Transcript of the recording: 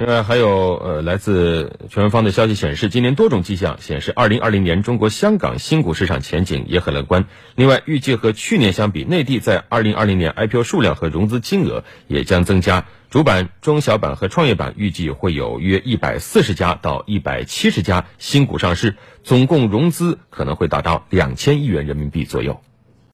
另外，还有呃，来自全方的消息显示，今年多种迹象显示，二零二零年中国香港新股市场前景也很乐观。另外，预计和去年相比，内地在二零二零年 IPO 数量和融资金额也将增加。主板、中小板和创业板预计会有约一百四十家到一百七十家新股上市，总共融资可能会达到两千亿元人民币左右。